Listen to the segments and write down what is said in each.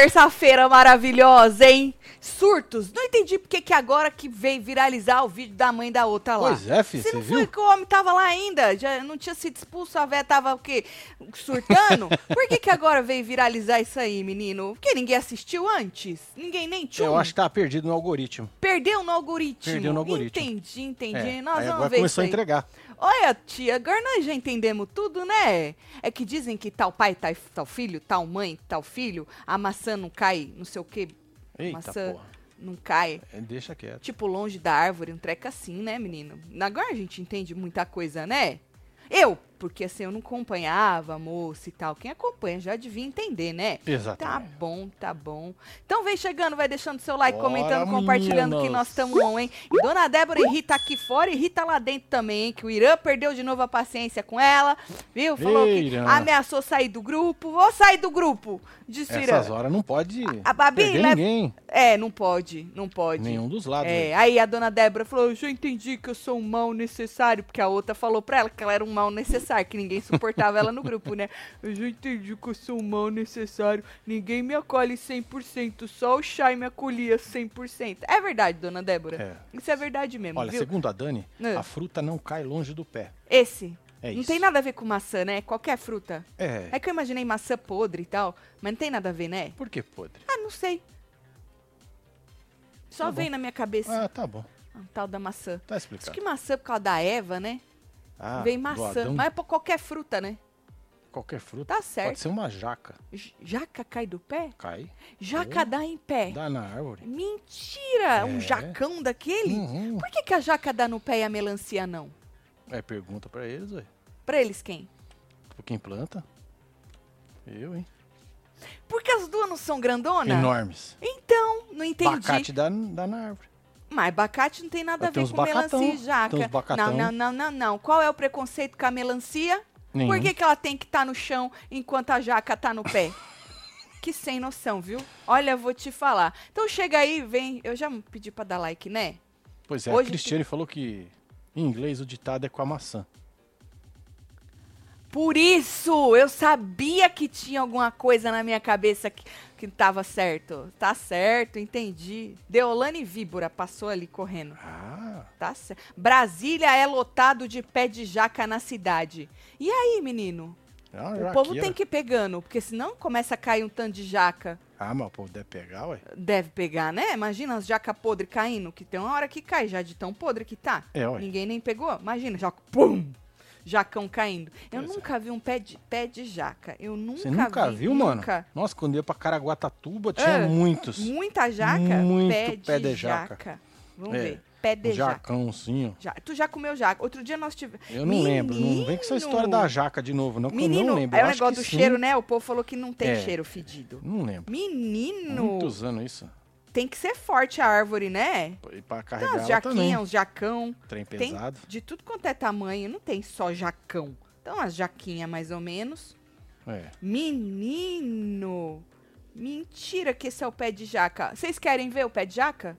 terça-feira maravilhosa, hein? Surtos. Não entendi porque que agora que veio viralizar o vídeo da mãe da outra lá. Pois é, filho, você não viu? foi que o homem tava lá ainda, já não tinha sido expulso, a véia tava o quê? Surtando? Por que que agora veio viralizar isso aí, menino? Porque ninguém assistiu antes? Ninguém nem tchum. Eu acho que tava perdido no algoritmo. Perdeu no algoritmo. Perdeu no algoritmo. Entendi, entendi. É, Nós aí vamos agora ver isso começou a entregar. Olha, tia, agora nós já entendemos tudo, né? É que dizem que tal pai, tal, tal filho, tal mãe, tal filho, a maçã não cai, não sei o quê, Eita, maçã porra. não cai. É, Deixa quieto. Tipo, longe da árvore, um treco assim, né, menino? Agora a gente entende muita coisa, né? Eu, porque assim, eu não acompanhava a moça e tal. Quem acompanha já devia entender, né? Tá Exatamente. bom, tá bom. Então vem chegando, vai deixando seu like, Bora, comentando, compartilhando que nós estamos on, hein? E Dona Débora e Rita aqui fora e Rita lá dentro também, hein? Que o Irã perdeu de novo a paciência com ela, viu? Falou que ameaçou sair do grupo. Vou sair do grupo, disse o Irã. Essas horas não pode a Babi perder leva- ninguém. É, não pode, não pode. Nenhum dos lados. É, velho. aí a dona Débora falou: Eu já entendi que eu sou um mal necessário, porque a outra falou pra ela que ela era um mal necessário, que ninguém suportava ela no grupo, né? Eu já entendi que eu sou um mal necessário, ninguém me acolhe 100%, só o Chay me acolhia 100%. É verdade, dona Débora. Isso é verdade mesmo, Olha, viu? segundo a Dani, É. a fruta não cai longe do pé. Esse. É não tem nada a ver com maçã, né? Qualquer fruta. É. É que eu imaginei maçã podre e tal, mas não tem nada a ver, né? Por que podre? Ah, não sei. Só Tá bom. vem na minha cabeça Ah, tá bom. a tal da maçã. Tá Acho explicado. que maçã por causa da Eva, né? Ah, Vem maçã. Mas é pra qualquer fruta, né? Qualquer fruta. Tá certo. Pode ser uma jaca. J- Jaca cai do pé? Cai. Jaca Oh. dá em pé. Dá na árvore. Mentira! Um É. jacão daquele? Uhum. Por que, que a jaca dá no pé e a melancia não? É pergunta pra eles, ué. Pra eles quem? Por quem planta? Eu, hein? Porque as duas não são grandonas? Enormes. Então, não entendi. Abacate dá, dá na árvore. Mas abacate não tem nada a ver com bacatão, melancia e jaca. Não, não, não, não, não. Qual é o preconceito com a melancia? Nenhum. Por que, que ela tem que estar no chão enquanto a jaca tá no pé? que sem noção, viu? Olha, vou te falar. Então chega aí, vem. Eu já pedi pra dar like, né? Pois é, Hoje a Cristiane falou que em inglês o ditado é com a maçã. Por isso, eu sabia que tinha alguma coisa na minha cabeça que, que tava certo. Tá certo, entendi. Deolane Víbora passou ali correndo. Ah, Tá certo. Brasília é lotado de pé de jaca na cidade. E aí, menino? uma O povo tem que ir pegando, porque senão começa a cair um tanto de jaca. Ah, mas o povo deve pegar, ué. Deve pegar, né? Imagina as jaca podre caindo, que tem uma hora que cai já de tão podre que tá. É, ué. Ninguém nem pegou. Imagina, jaca, pum! Jacão caindo. Eu Pois é. nunca vi um pé de, pé de jaca. Eu nunca Você nunca vi, viu, mano? nunca. Nossa, quando ia pra Caraguatatuba tinha É, muitos. Muita jaca? Muito pé de, pé de jaca. jaca. Vamos É, ver. Pé de Um jaca. jacãozinho. Já- Tu já comeu jaca? Outro dia nós tivemos. Eu não lembro. Não vem com essa história da jaca de novo, não, que eu Menino, não lembro. é Eu o negócio do sim. cheiro, né? O povo falou que não tem É. cheiro fedido. Não lembro. Menino, Muitos anos isso. Tem que ser forte a árvore, né? E pra Tem carregar umas ela jaquinhas, uns jacão. Trem Tem pesado. de tudo quanto é tamanho, não tem só jacão. Então, as jaquinhas mais ou menos. É. Menino! Mentira que esse é o pé de jaca. Vocês querem ver o pé de jaca?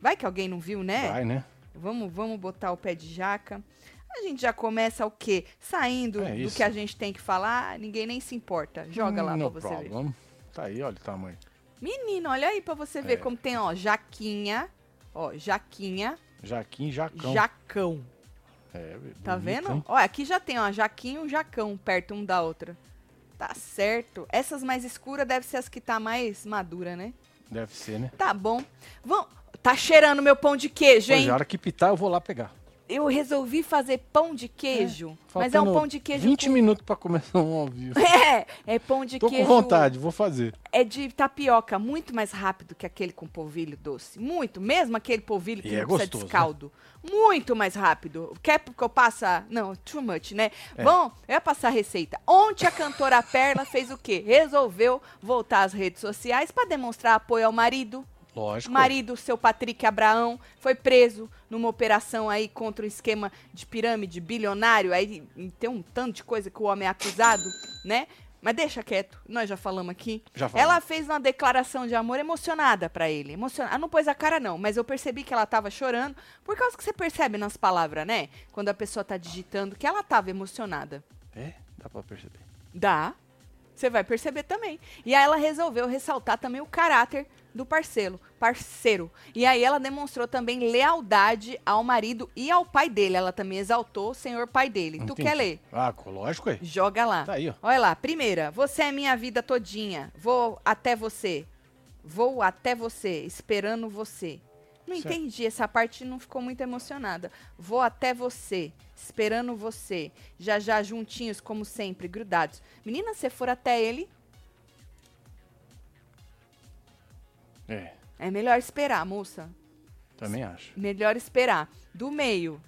Vai que alguém não viu, né? Vai, né? Vamos, vamos botar o pé de jaca. A gente já começa o quê? Saindo É do que a gente tem que falar, ninguém nem se importa. Joga lá Hum, pra no você ver. problem. Tá aí, olha o tamanho. Menino, olha aí pra você ver É. como tem, ó, jaquinha, ó, jaquinha, Jaquim, jacão. jacão. É, Tá bonito, vendo? hein? Ó, aqui já tem, ó, jaquinho e um jacão perto um da outra. Tá certo. Essas mais escuras devem ser as que tá mais madura, né? Deve ser, né? Tá bom. Vamos. Tá cheirando meu pão de queijo, Pois hein? é, a hora que pitar eu vou lá pegar. Eu resolvi fazer pão de queijo. mas é um pão de queijo 20 minutos pra começar um ao vivo. com... É, é pão de Tô queijo. com vontade, vou fazer. É de tapioca, muito mais rápido que aquele com polvilho doce. Muito. Mesmo aquele polvilho que E não é precisa gostoso, de caldo. Muito mais rápido. Quer que eu passe? Não, too much, né? É. Bom, eu ia passar a receita. Ontem a cantora Perla fez o quê? Resolveu voltar às redes sociais para demonstrar apoio ao marido. Lógico. marido, seu Patrick Abraão, foi preso numa operação aí contra um esquema de pirâmide bilionário. Aí tem um tanto de coisa que o homem é acusado, né? Mas deixa quieto, nós já falamos aqui. Já falamos. Ela fez uma declaração de amor emocionada pra ele. Emocionada. Ela não pôs a cara, não, mas eu percebi que ela tava chorando. Por causa que você percebe nas palavras, né? Quando a pessoa tá digitando, que ela tava emocionada. É, dá pra perceber. Dá. Você vai perceber também. E aí ela resolveu ressaltar também o caráter do parceiro, parceiro. E aí ela demonstrou também lealdade ao marido e ao pai dele. Ela também exaltou o senhor pai dele. Tu Entendi. quer ler? Ah, lógico, é. Joga lá. Tá aí, ó. Olha lá, primeira, você é minha vida todinha. Vou até você. Vou até você, esperando você. Não Certo. entendi, essa parte não ficou muito emocionada. Vou até você, esperando você. Já já juntinhos, como sempre, grudados. Menina, se for até ele, É, é melhor esperar, moça. também acho. Melhor esperar. Do meio.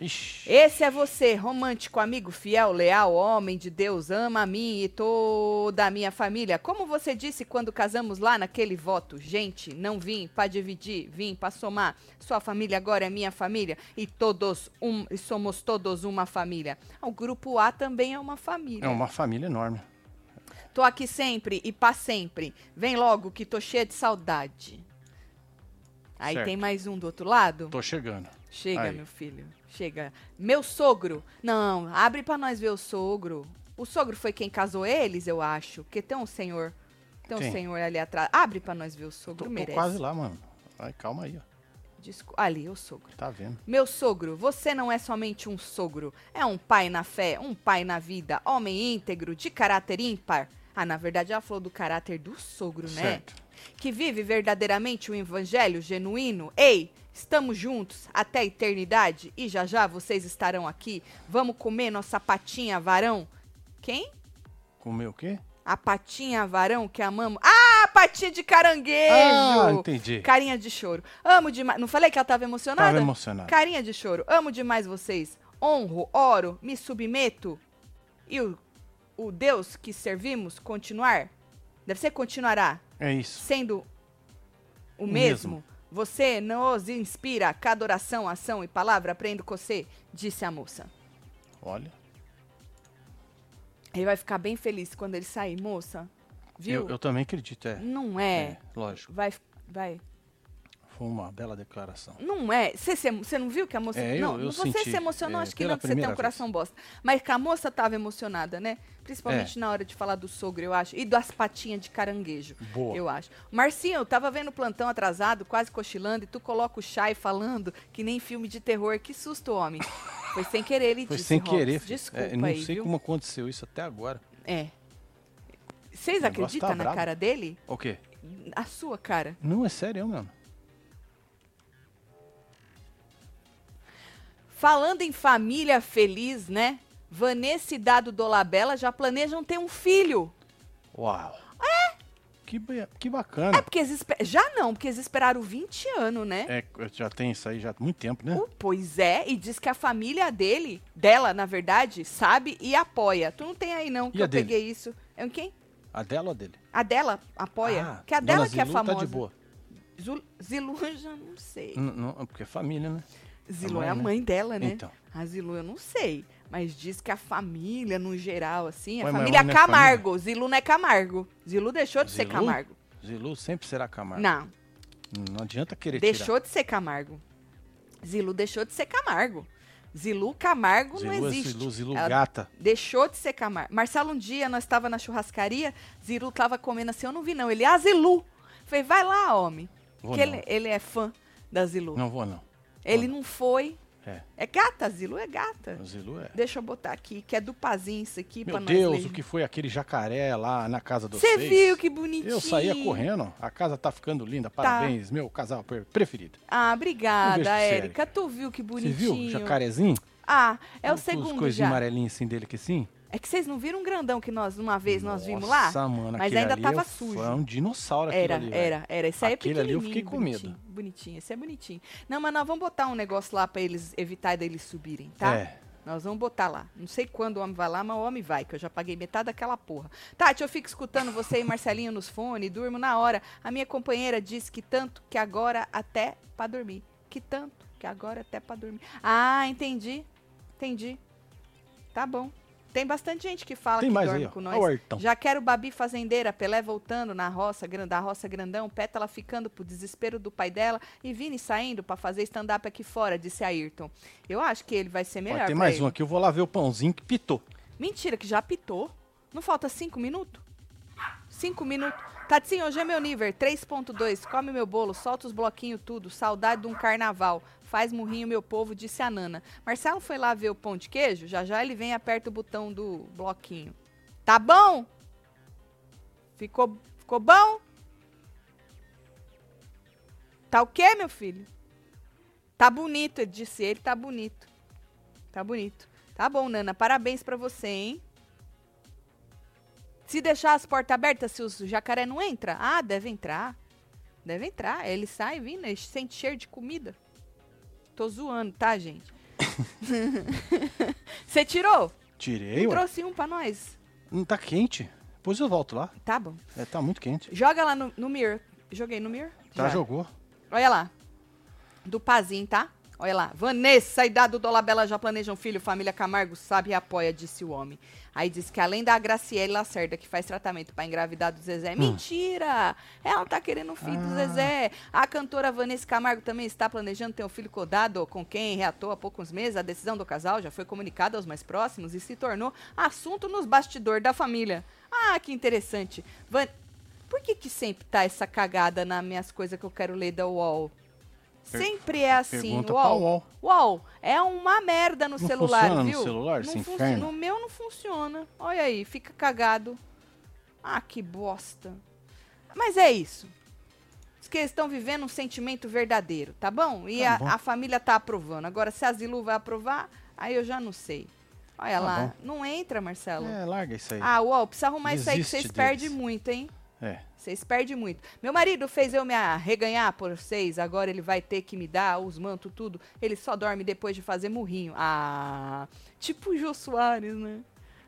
Ixi. Esse é você, romântico, amigo, fiel, leal, homem de Deus, ama a mim e toda a minha família. Como você disse quando casamos lá naquele voto, gente, não vim para dividir, vim para somar. Sua família agora é minha família e todos um, e somos todos uma família. O grupo A também é uma família. É uma família enorme. Tô aqui sempre e para sempre. Vem logo que tô cheia de saudade. Aí Certo. tem mais um do outro lado. Tô chegando. Chega, Aí. meu filho. Chega. Meu sogro. Não, abre pra nós ver o sogro. O sogro foi quem casou eles, eu acho. Porque tem um senhor. Tem um senhor ali atrás. Abre pra nós ver o sogro. Tô, tô merece. quase lá, mano. Vai, calma aí, ó. Ali, o sogro. Tá vendo? Meu sogro, você não é somente um sogro. É um pai na fé, um pai na vida, homem íntegro, de caráter ímpar. Ah, na verdade ela falou do caráter do sogro, né? Certo. que vive verdadeiramente o evangelho genuíno? Ei, estamos juntos até a eternidade e já já vocês estarão aqui. Vamos comer nossa patinha varão? Quem? Comer o quê? A patinha varão que amamos. Ah, patinha de caranguejo! Ah, entendi. Carinha de choro. Amo demais. Não falei que ela tava emocionada? Tava emocionado. Carinha de choro. Amo demais vocês. Honro, oro, me submeto. E o, o Deus que servimos continuar? Deve ser continuará É isso. sendo o mesmo. mesmo. Você nos inspira cada oração, ação e palavra, aprendo com você, disse a moça. Olha. Ele vai ficar bem feliz quando ele sair, moça. Viu? Eu, eu também acredito, é. Não é. Lógico. Vai, vai. Foi uma bela declaração. Não é. Você não viu que a moça. É, eu- não, eu você senti, se emocionou, é, acho que não, que você tem um coração bosta. Mas que a moça tava emocionada, né? Principalmente É. na hora de falar do sogro, eu acho. E das patinhas de caranguejo. Boa. Eu acho. Marcinho, eu tava vendo o plantão atrasado, quase cochilando, e tu coloca o chai falando que nem filme de terror. Que susto, homem. Foi sem querer, ele Foi disse. sem Robson. querer. Desculpa É, não aí, sei viu? como aconteceu isso até agora. É. Vocês acreditam tá na brabo. cara dele? O quê? A sua cara. Não, é sério, mano. Falando em família feliz, né? Vanessa e Dado Dolabella já planejam ter um filho. Uau. É? Que, que bacana. É porque eles já não, porque eles esperaram 20 anos, né? É, já tem isso aí já há muito tempo, né? Uh, pois é, e diz que a família dele, dela, na verdade, sabe e apoia. Tu não tem aí não, que E a eu dele? peguei isso. É quem? A dela ou a dele? A dela apoia? Ah, que a dela que é famosa. Tá de boa. Zul- Zilu, eu já não sei. N- não, porque é família, né? Zilu mãe, é a né? mãe dela, né? Então. A Zilu eu não sei. Mas diz que a família, no geral, assim, a Ué, mas família não é Camargo. Zilu não é Camargo. Zilu deixou de ser Zilu? Camargo. Zilu sempre será Camargo. Não, Não adianta querer deixou de ser Camargo. Zilu deixou de ser Camargo. Zilu Camargo tirar. não Zilu, é existe. Zilu, Zilu Ela gata. Deixou de ser Camargo. Marcelo, um dia nós estava na churrascaria, Zilu tava comendo assim, eu não vi não. Ele, ah, Zilu. Falei, vai lá, homem. Vou Porque não. ele, ele é fã da Zilu. Não vou não. ele não foi. É, É gata, Zilu é gata. o Zilu é. Deixa eu botar aqui, que é do Pazinho isso aqui Meu Deus, o que foi aquele jacaré lá na casa do Você viu que bonitinho? Eu saía correndo. A casa tá ficando linda. Parabéns, meu casal pre- preferido. Ah, obrigada, você, Érica. Tu viu que Você bonitinho? viu o jacarezinho? Ah, é o Os segundo coisinhas já. amarelinhas assim dele aqui assim? É que vocês não viram um grandão que nós, uma vez, nós vimos lá? Nossa, mano, Mas ainda ali tava sujo. Foi um dinossauro aquele Era, ali, velho. era, era. Esse aí é Aquele ali eu pequenininho, fiquei com medo. bonitinho, Bonitinho, esse é bonitinho. Não, mas nós vamos botar um negócio lá pra eles evitar deles subirem, tá? É. Nós vamos botar lá. Não sei quando o homem vai lá, mas o homem vai, que eu já paguei metade daquela porra. Tati, eu fico escutando você e Marcelinho nos fones, durmo na hora. A minha companheira disse que tanto que agora até pra dormir. Que tanto que agora até pra dormir. Ah, entendi. Entendi. Tá bom. Tem bastante gente que fala Tem que mais dorme aí, com nós. Já quero Babi Fazendeira, Pelé voltando na roça, da roça grandão, Pétala ficando pro desespero do pai dela e Vini saindo pra fazer stand-up aqui fora, disse Ayrton. Eu acho que ele vai ser melhor Ó, tem mais ele. um aqui. Eu vou lá ver o pãozinho que pitou. Mentira, que já pitou. Não falta cinco minutos? Cinco minutos. Tatinho, hoje é meu nível, 3.2. Come meu bolo, solta os bloquinhos tudo. Saudade de um carnaval. Faz murrinho, meu povo, disse a Nana. Marcelo foi lá ver o pão de queijo? Já já ele vem e aperta o botão do bloquinho. Tá bom? Ficou, ficou bom? Tá o quê, meu filho? Tá bonito, disse ele, tá bonito. Tá bonito. Tá bom, Nana, parabéns pra você, hein? Se deixar as portas abertas, se os jacaré não entra, ah, deve entrar. Deve entrar. Ele sai vindo, ele sente cheiro de comida. Tô zoando, tá, gente? Você tirou? Tirei, ué. Trouxe um pra nós. Não tá quente. Depois eu volto lá. Tá bom. É, tá muito quente. Joga lá no, no Mir. Joguei no Mir? Tá, Já. jogou. Olha lá. Do Pazinho, tá? Olha lá. Vanessa e Dado Dolabella já planejam filho. Família Camargo sabe e apoia, disse o homem. Aí diz que além da Graciele Lacerda, que faz tratamento pra engravidar do Zezé. Mentira! Ela tá querendo um filho do Ah. Zezé. A cantora Vanessa Camargo também está planejando ter um filho codado com quem reatou há poucos meses. A decisão do casal já foi comunicada aos mais próximos e se tornou assunto nos bastidores da família. Ah, que interessante. Van... Por que que sempre tá essa cagada nas minhas coisas que eu quero ler da UOL? Sempre é assim, UOL. UOL. Uau, é uma merda no Não celular, funciona no viu? celular, não esse funci- inferno? No meu não funciona. Olha aí, fica cagado. Ah, que bosta. Mas é isso. Diz que eles estão vivendo um sentimento verdadeiro, tá bom? E Tá a, bom. a família tá aprovando. Agora, se a Zilu vai aprovar, aí eu já não sei. Olha Tá lá, bom. não entra, Marcelo. É, larga isso aí. Ah, uau, precisa arrumar isso aí que Desiste vocês perdem deles. muito, hein? É. Vocês perdem muito. Meu marido fez eu me arreganhar por vocês, agora ele vai ter que me dar os mantos, tudo. Ele só dorme depois de fazer murrinho. Ah, tipo o Jô Soares, né?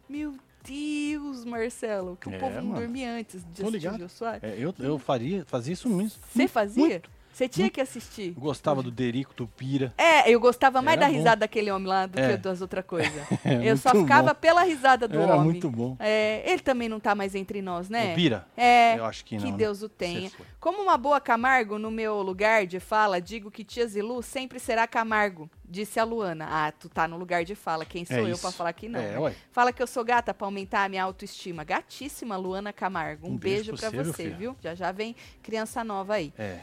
Meu Deus, Marcelo, que o É, povo não mano. dormia antes de Tô assistir o. Jô Soares. É, eu, eu faria, fazia isso mesmo. Você fazia? muito. Você tinha que assistir. Gostava do Derico Tupira. É, eu gostava mais Era da bom. risada daquele homem lá do É. que das outras coisas. É, eu só ficava bom. pela risada do Era homem. muito bom. É, ele também não tá mais entre nós, né? O Pira? É, Eu acho que não. né? Deus o tenha. Como uma boa Camargo, no meu lugar de fala, digo que tia Zilu sempre será Camargo, disse a Luana. Ah, tu tá no lugar de fala, quem sou É eu pra falar que não? É, né? ué. Fala que eu sou gata pra aumentar a minha autoestima. Gatíssima, Luana Camargo. Um, Um beijo, beijo pra pra você, viu? Já já vem criança nova aí É.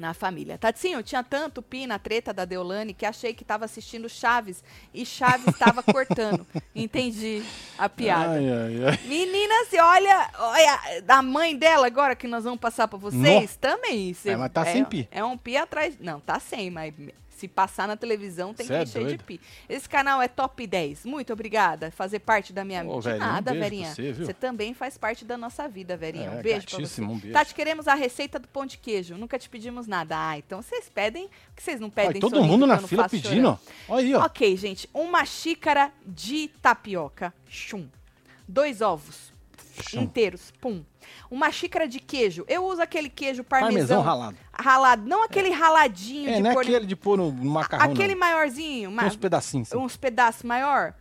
na família. Tatinho, tinha tanto pi na treta da Deolane que achei que tava assistindo Chaves e Chaves tava cortando. Entendi a piada. Ai, ai, ai. Menina, se olha, olha, da mãe dela agora que nós vamos passar pra vocês, também. cê- É, mas tá sem pi. É um pi atrás. Não, tá sem, mas se passar na televisão tem Cê que é encher de pi. Esse canal é top 10. Muito obrigada. Fazer parte da minha um nada, pra Verinha. você, viu? também faz parte da nossa vida, Verinha. É, um beijo pra você. um beijo. Tati, queremos a receita do pão de queijo. Nunca te pedimos nada. Ah, então vocês pedem, o que vocês não pedem Ai, todo sorrindo mundo que na fila pedindo. Olha aí, ó. Ok, gente. Uma xícara de tapioca. Chum. Dois ovos Chum. inteiros. Pum. Uma xícara de queijo. Eu uso aquele queijo parmesão, Parmesão ralado. ralado. Não aquele raladinho É, de não é pôr... aquele de pôr no macarrão, Aquele não. maiorzinho. ma- Uns pedacinhos, assim. uns pedaços maior.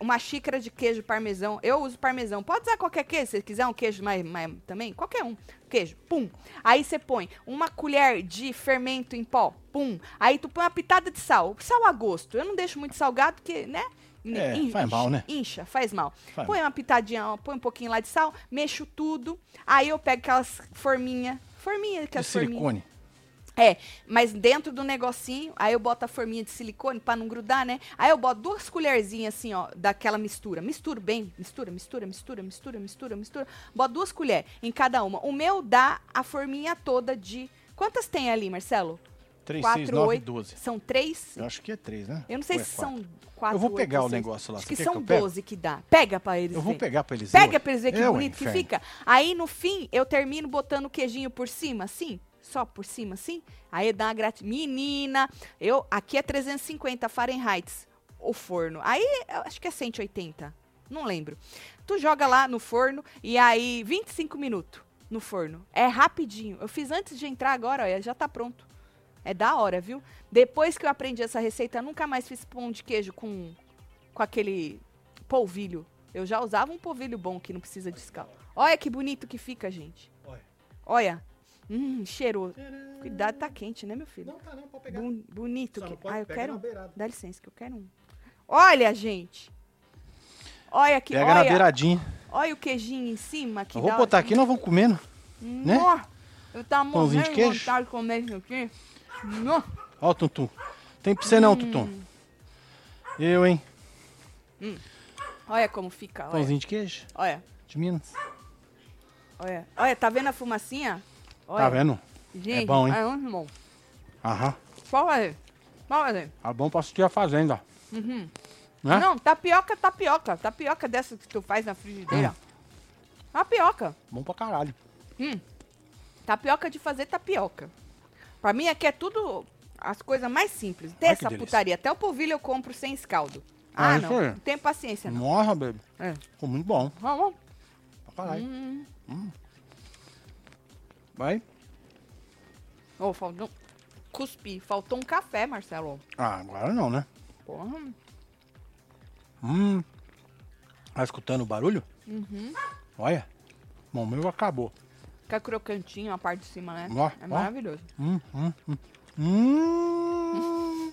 Uma xícara de queijo parmesão. Eu uso parmesão. Pode usar qualquer queijo. Se você quiser um queijo mais, mais também, qualquer um. Queijo. Pum. Aí você põe uma colher de fermento em pó. Pum. Aí tu põe uma pitada de sal. Sal a gosto. Eu não deixo muito salgado, porque, né? É, In- faz mal, né? Incha, faz mal. Faz põe uma pitadinha, põe um pouquinho lá de sal, mexo tudo. Aí eu pego aquelas forminha, forminha que De as forminha. silicone. É, mas dentro do negocinho, aí eu boto a forminha de silicone pra não grudar, né? Aí eu boto duas colherzinhas assim, ó, daquela mistura. Misturo bem, mistura, mistura, mistura, mistura, mistura, mistura. Boto duas colheres em cada uma. O meu dá a forminha toda de. Quantas tem ali, Marcelo? 3, Quatro, 6, 9, oito. 12. São três? Eu acho que é 3, né? Eu não sei Ou é se quatro? são quatro. Eu vou pegar ou o seis. negócio lá. Acho que são que eu pegue? 12 que dá. Pega pra eles Eu vou verem. pegar pra eles verem, Pega ué. pra eles verem que É, bonito que fica. Aí no fim, eu termino botando o queijinho por cima, assim. Só por cima, assim. Aí dá uma gratidão. Menina, eu, aqui é 350 Fahrenheit o forno. Aí eu acho que é 180. Não lembro. Tu joga lá no forno e aí 25 minutos no forno. É rapidinho. Eu fiz antes de entrar agora, olha, já tá pronto. É da hora, viu? Depois que eu aprendi essa receita, eu nunca mais fiz pão de queijo com, com aquele polvilho. Eu já usava um polvilho bom que não precisa de escala. Olha que bonito que fica, gente. Olha. Olha. Hum, cheiroso. Cuidado, tá quente, né, meu filho? Não, tá não, pode pegar. Bom- bonito. Só que... pode Ah, eu quero na. Dá licença que eu quero um. Olha, gente. Olha aqui, Pega na olha. beiradinha. Olha o queijinho em cima. Que Eu vou botar aqui e nós vamos comendo. né? Nó, Eu tava Pãozinho morrendo de vontade de comer isso aqui. Nó. Ó o Tuntum. Tem pra você não, Tutum. Eu, hein? Olha como fica, olha. Pãozinho de queijo. Olha, De Minas. olha. Olha, tá vendo a fumacinha? Olha. Tá vendo? Gente, É bom, hein? É muito bom. Aham. Pode fazer. Pode fazer. Tá bom pra assistir a fazenda. Uhum. Né? Não, tapioca, tapioca. Tapioca dessa que tu faz na frigideira. Hum. Tapioca. Bom pra caralho. Hum. Tapioca de fazer tapioca. Pra mim aqui é tudo as coisas mais simples. Tem Ai, essa putaria. Até o polvilho eu compro sem escaldo. Ah, Ah, isso não. aí. Não tenho paciência, não. Nossa, baby. É. Ficou muito bom. Vamos. Pra caralho. Hum. Vai. Oh, faltou. Cuspi. Faltou um café, Marcelo. Ah, agora não, né? Porra. Hum. Tá escutando o barulho? Uhum. Olha. Bom, meu acabou. Fica crocantinho a parte de cima, né? Ó, é ó. maravilhoso. Hum, hum, hum. Hum.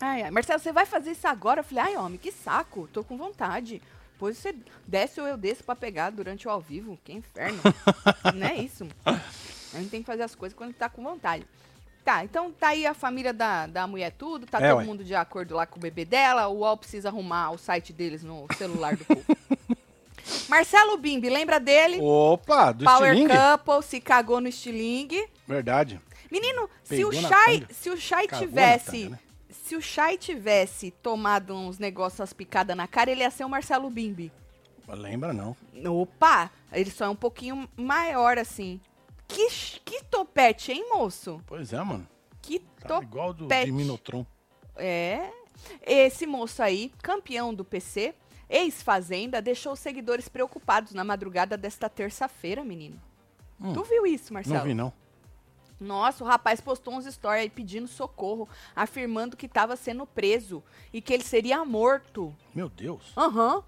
Ai, ai. Marcelo, você vai fazer isso agora? Eu falei, ai, homem, que saco. Tô com vontade. Depois você desce ou eu desço pra pegar durante o ao vivo. Que inferno. Não é isso. A gente tem que fazer as coisas quando tá com vontade. Tá, então tá aí a família da, da mulher tudo, tá É, todo ué. mundo de acordo lá com o bebê dela, o UOL precisa arrumar o site deles no celular do povo. Marcelo Bimbi, lembra dele? Opa, do Power estilingue? Couple, se cagou no estilingue. Verdade. Menino, se o Shai, se o Shai Cagou tivesse, tanga, né? se o Shai tivesse tomado uns negócios as picadas na cara, ele ia ser o Marcelo Bimbi. Lembra não. Opa, ele só é um pouquinho maior assim. Que, que topete, hein, moço? Pois é, mano. Que Tá topete. igual do de Minotron. É. Esse moço aí, campeão do PC, ex-fazenda, deixou os seguidores preocupados na madrugada desta terça-feira, menino. Hum. Tu viu isso, Marcelo? Não vi, não. Nossa, o rapaz postou uns stories aí pedindo socorro, afirmando que estava sendo preso e que ele seria morto. Meu Deus. Aham.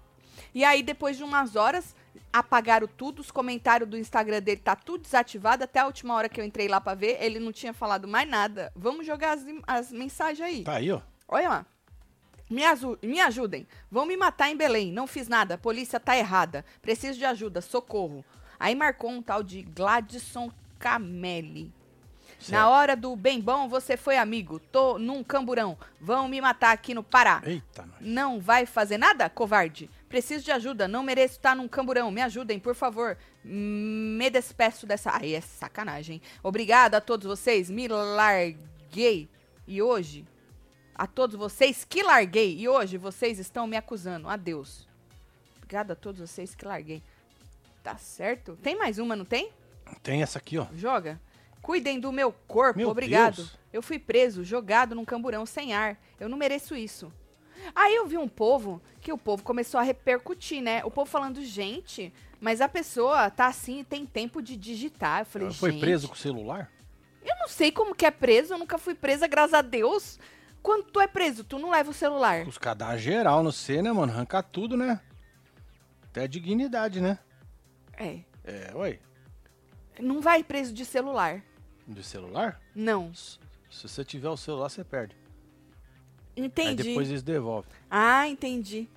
E aí, depois de umas horas, apagaram tudo, os comentários do Instagram dele tá tudo desativado. Até a última hora que eu entrei lá pra ver, ele não tinha falado mais nada. Vamos jogar as, as mensagens aí. Tá aí, ó. Olha lá. Me, me ajudem. Vão me matar em Belém. Não fiz nada. A polícia tá errada. Preciso de ajuda. Socorro. Aí marcou um tal de Gladson Camelli. Na Certo. hora do bem bom, você foi amigo. Tô num camburão. Vão me matar aqui no Pará. Eita, nós. Não vai fazer nada, covarde? Preciso de ajuda. Não mereço estar num camburão. Me ajudem, por favor. Me despeço dessa. Ai, é sacanagem. Obrigada a todos vocês. Me larguei. E hoje. A todos vocês que larguei. E hoje vocês estão me acusando. Adeus. Obrigada a todos vocês que larguei. Tá certo? Tem mais uma, não tem? Tem essa aqui, ó. Joga. Cuidem do meu corpo, Meu obrigado. Deus. Eu fui preso, jogado num camburão sem ar. Eu não mereço isso. Aí eu vi um povo que o povo começou a repercutir, né? O povo falando, gente, mas a pessoa tá assim e tem tempo de digitar. Eu falei, Foi gente, preso com o celular? Eu não sei como que é preso, eu nunca fui presa, graças a Deus. Quando tu é preso, tu não leva o celular. Os cadastros geral no C, né, mano? Arrancar tudo, né? Até dignidade, né? É. É, oi. Não vai preso de celular. De celular? Não. Se você tiver o celular, você perde. Aí Entendi. depois eles devolvem. Ah, entendi.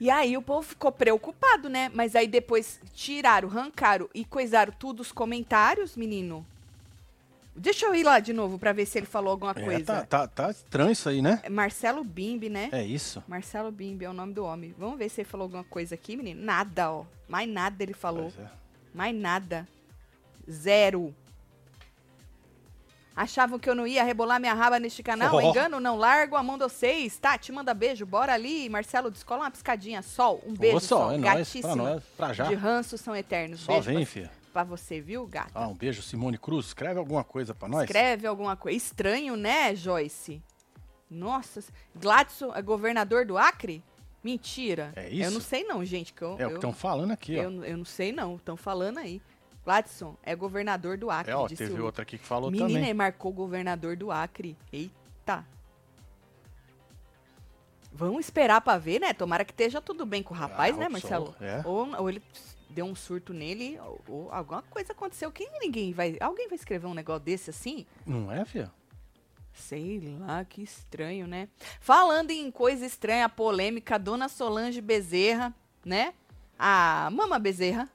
E aí o povo ficou preocupado, né? Mas aí depois tiraram, arrancaram e coisaram tudo os comentários, menino. Deixa eu ir lá de novo pra ver se ele falou alguma É, coisa. tá, tá, tá estranho isso aí, né? É Marcelo Bimbi, né? É isso. Marcelo Bimbi é o nome do homem. Vamos ver se ele falou alguma coisa aqui, menino. Nada, ó. Mais nada ele falou. É. Mais nada. Zero. Achavam que eu não ia rebolar minha raba neste canal? Oh. Engano, não largo a mão de vocês. Tá, te manda beijo, bora ali. Marcelo, descola uma piscadinha. Sol, um beijo, Ô, Sol, Sol. é nóis, pra nós, pra já. De ranço são eternos. Só beijo vem, pra, filha. Pra você, viu, gato? Ah, um beijo, Simone Cruz. Escreve alguma coisa pra nós. Escreve alguma coisa. Estranho, né, Joyce? Nossa, Gladson é governador do Acre? Mentira. É isso? Eu não sei não, gente. Que eu, É o que eu- estão falando aqui, ó. eu, eu não sei não. Estão falando aí. Gladson é governador do Acre. É, ó, teve o- outra aqui que falou Menina, também. ele marcou o governador do Acre. Eita. Vamos esperar pra ver, né? Tomara que esteja tudo bem com o rapaz, Ah, né, Marcelo? é. Ou, ou ele deu um surto nele, ou, ou alguma coisa aconteceu. Quem ninguém vai. Alguém vai escrever um negócio desse assim? Não é, filha? Sei lá, que estranho, né? Falando em coisa estranha, polêmica, Dona Solange Bezerra, né? A Mama Bezerra.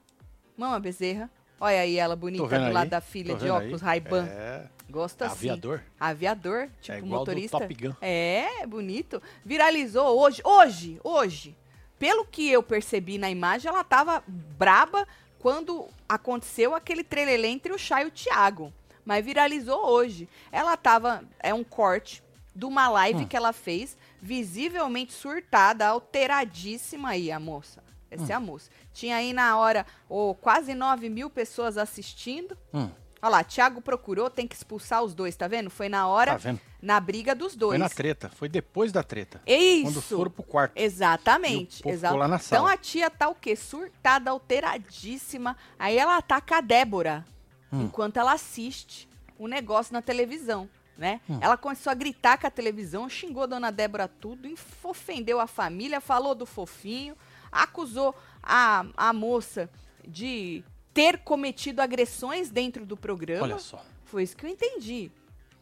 Mama Bezerra. Olha aí ela bonita do aí, lado da filha de óculos Ray-Ban. É. Gosta é aviador. Sim. Aviador, tipo é igual motorista. Do Top Gun. É, bonito. Viralizou hoje, hoje, hoje. Pelo que eu percebi na imagem, ela tava braba quando aconteceu aquele trelelê entre o Chay e o Thiago. Mas viralizou hoje. Ela tava. É um corte de uma live Hum. que ela fez, visivelmente surtada, alteradíssima aí, a moça. Essa Hum. é a moça. Tinha aí na hora oh, quase 9 mil pessoas assistindo. Hum, Olha lá, Thiago procurou, tem que expulsar os dois, tá vendo? Foi na hora, tá vendo? na briga dos dois. Foi na treta. Foi depois da treta. Isso. Quando foram pro quarto. Exatamente. E o povo Exa ficou lá na Então sala. a tia tá o quê? Surtada, alteradíssima. Aí ela ataca a Débora Hum. enquanto ela assiste o negócio na televisão. Né? Hum. Ela começou a gritar com a televisão, xingou a dona Débora tudo, ofendeu a família, falou do fofinho, acusou a, a moça de ter cometido agressões dentro do programa. Olha só. Foi isso que eu entendi.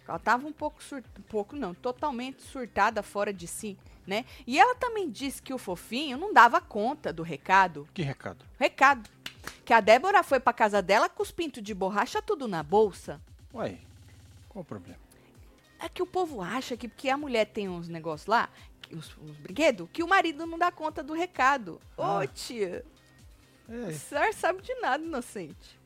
Ela tava um pouco surtada, um pouco não, totalmente surtada, fora de si, né? E ela também disse que o fofinho não dava conta do recado. Que recado. Recado. Que a Débora foi pra casa dela com os pintos de borracha tudo na bolsa. Ué, qual o problema? É que o povo acha que porque a mulher tem uns negócios lá, uns, uns brinquedos, que o marido não dá conta do recado. Ô, Ah. tia, É, o senhor sabe de nada, inocente.